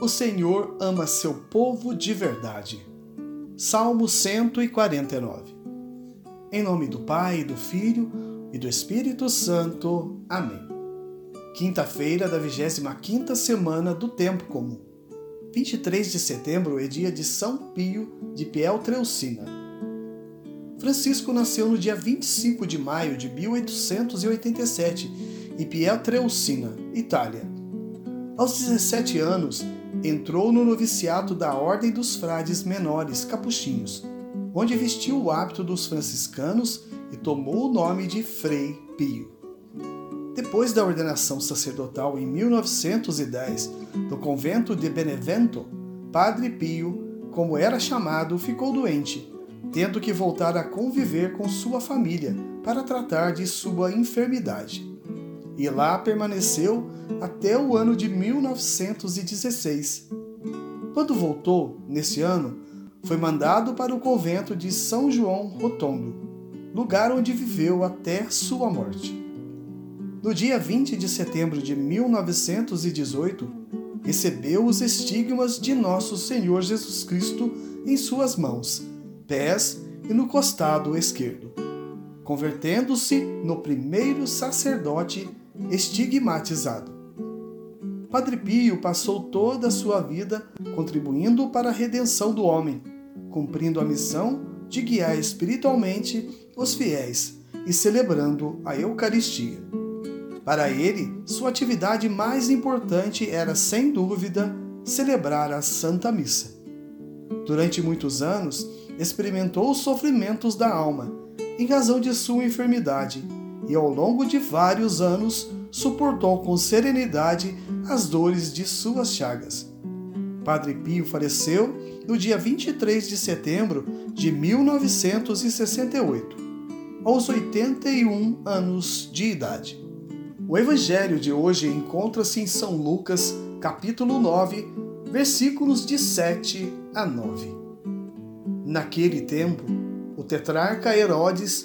O Senhor ama seu povo de verdade. Salmo 149. Em nome do Pai, do Filho e do Espírito Santo. Amém. Quinta-feira da 25ª semana do Tempo Comum. 23 de setembro é dia de São Pio de Pieltreucina. Francisco nasceu no dia 25 de maio de 1887 em Pietrelcina, Itália. Aos 17 anos, entrou no noviciato da Ordem dos Frades Menores Capuchinhos, onde vestiu o hábito dos franciscanos e tomou o nome de Frei Pio. Depois da ordenação sacerdotal em 1910 no convento de Benevento, Padre Pio, como era chamado, ficou doente, tendo que voltar a conviver com sua família para tratar de sua enfermidade e lá permaneceu até o ano de 1916. Quando voltou, nesse ano, foi mandado para o convento de São João Rotondo, lugar onde viveu até sua morte. No dia 20 de setembro de 1918, recebeu os estigmas de Nosso Senhor Jesus Cristo em suas mãos, pés e no costado esquerdo, convertendo-se no primeiro sacerdote estigmatizado. Padre Pio passou toda a sua vida contribuindo para a redenção do homem, cumprindo a missão de guiar espiritualmente os fiéis e celebrando a Eucaristia. Para ele, sua atividade mais importante era, sem dúvida, celebrar a Santa Missa. Durante muitos anos, experimentou os sofrimentos da alma, em razão de sua enfermidade, e ao longo de vários anos suportou com serenidade as dores de suas chagas. Padre Pio faleceu no dia 23 de setembro de 1968, aos 81 anos de idade. O evangelho de hoje encontra-se em São Lucas, capítulo 9, versículos de 7 a 9. Naquele tempo, o tetrarca Herodes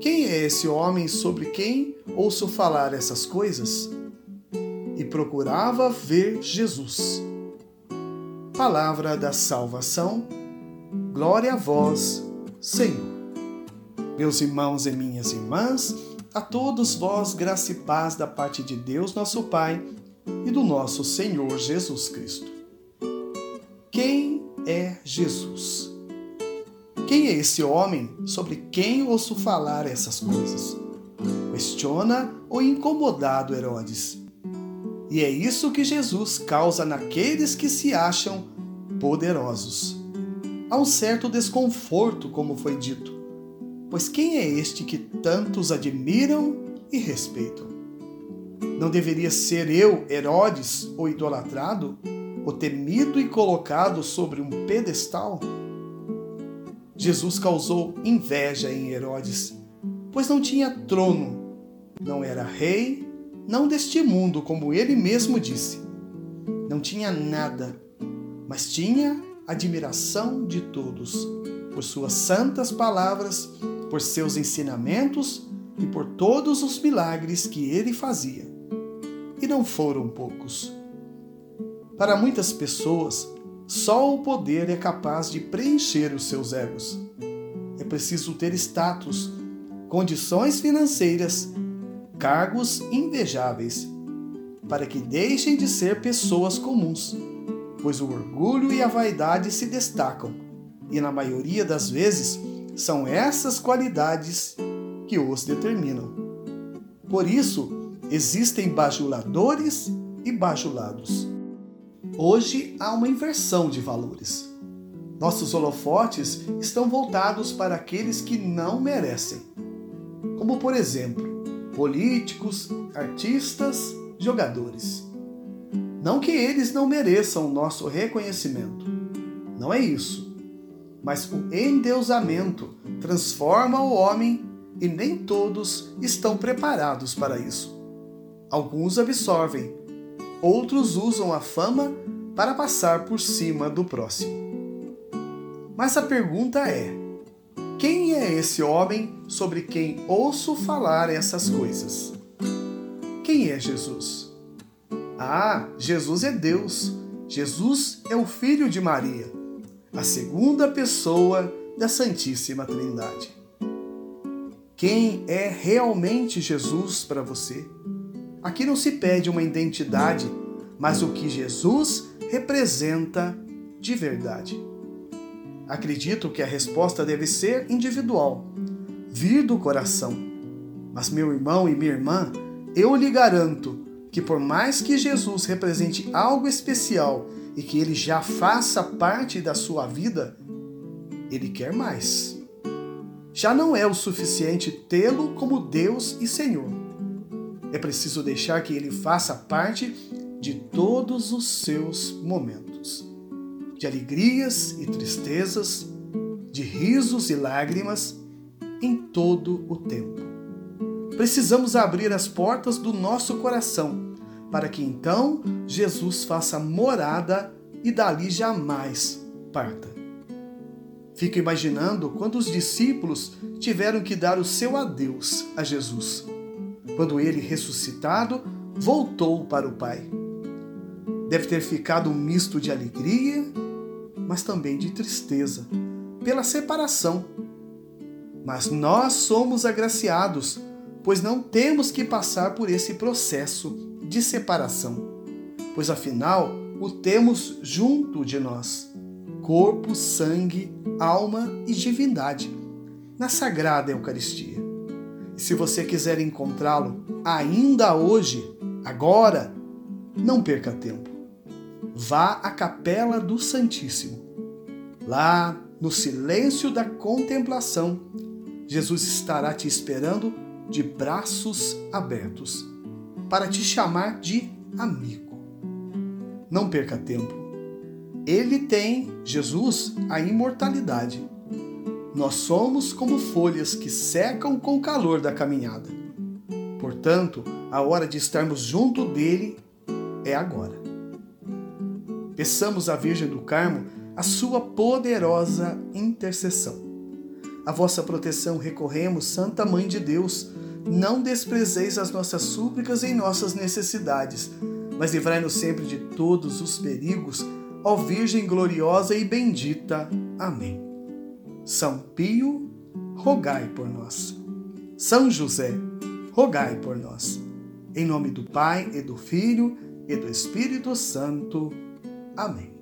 Quem é esse homem sobre quem ouço falar essas coisas? E procurava ver Jesus. Palavra da salvação, glória a vós, Senhor. Meus irmãos e minhas irmãs, a todos vós graça e paz da parte de Deus, nosso Pai, e do nosso Senhor Jesus Cristo. Quem é Jesus? Quem é esse homem sobre quem ouço falar essas coisas? Questiona o incomodado Herodes. E é isso que Jesus causa naqueles que se acham poderosos. Há um certo desconforto, como foi dito, pois quem é este que tantos admiram e respeitam? Não deveria ser eu, Herodes, o idolatrado, o temido e colocado sobre um pedestal? Jesus causou inveja em Herodes, pois não tinha trono, não era rei, não deste mundo, como ele mesmo disse. Não tinha nada, mas tinha admiração de todos, por suas santas palavras, por seus ensinamentos e por todos os milagres que ele fazia. E não foram poucos. Para muitas pessoas, só o poder é capaz de preencher os seus egos. É preciso ter status, condições financeiras, cargos invejáveis, para que deixem de ser pessoas comuns, pois o orgulho e a vaidade se destacam, e na maioria das vezes são essas qualidades que os determinam. Por isso, existem bajuladores e bajulados. Hoje há uma inversão de valores. Nossos holofotes estão voltados para aqueles que não merecem, como por exemplo, políticos, artistas, jogadores. Não que eles não mereçam o nosso reconhecimento. Não é isso. mas o endeusamento transforma o homem e nem todos estão preparados para isso. Alguns absorvem, outros usam a fama para passar por cima do próximo. Mas a pergunta é: quem é esse homem sobre quem ouço falar essas coisas? Quem é Jesus? Ah, Jesus é Deus. Jesus é o Filho de Maria, a segunda pessoa da Santíssima Trindade. Quem é realmente Jesus para você? Aqui não se pede uma identidade, mas o que Jesus representa de verdade. Acredito que a resposta deve ser individual, vir do coração. Mas, meu irmão e minha irmã, eu lhe garanto que, por mais que Jesus represente algo especial e que ele já faça parte da sua vida, ele quer mais. Já não é o suficiente tê-lo como Deus e Senhor. É preciso deixar que ele faça parte de todos os seus momentos, de alegrias e tristezas, de risos e lágrimas, em todo o tempo. Precisamos abrir as portas do nosso coração para que então Jesus faça morada e dali jamais parta. Fico imaginando quando os discípulos tiveram que dar o seu adeus a Jesus, quando ele, ressuscitado, voltou para o Pai. Deve ter ficado um misto de alegria, mas também de tristeza, pela separação. Mas nós somos agraciados, pois não temos que passar por esse processo de separação, pois afinal o temos junto de nós corpo, sangue, alma e divindade na Sagrada Eucaristia. Se você quiser encontrá-lo ainda hoje, agora, não perca tempo. Vá à Capela do Santíssimo. Lá, no silêncio da contemplação, Jesus estará te esperando de braços abertos para te chamar de amigo. Não perca tempo. Ele tem, Jesus, a imortalidade. Nós somos como folhas que secam com o calor da caminhada. Portanto, a hora de estarmos junto dele é agora. Peçamos à Virgem do Carmo a sua poderosa intercessão. A vossa proteção recorremos, Santa Mãe de Deus não desprezeis as nossas súplicas em nossas necessidades, mas livrai-nos sempre de todos os perigos, ó Virgem gloriosa e bendita. Amém. São Pio, rogai por nós. São José, rogai por nós. Em nome do Pai e do Filho e do Espírito Santo. Amém.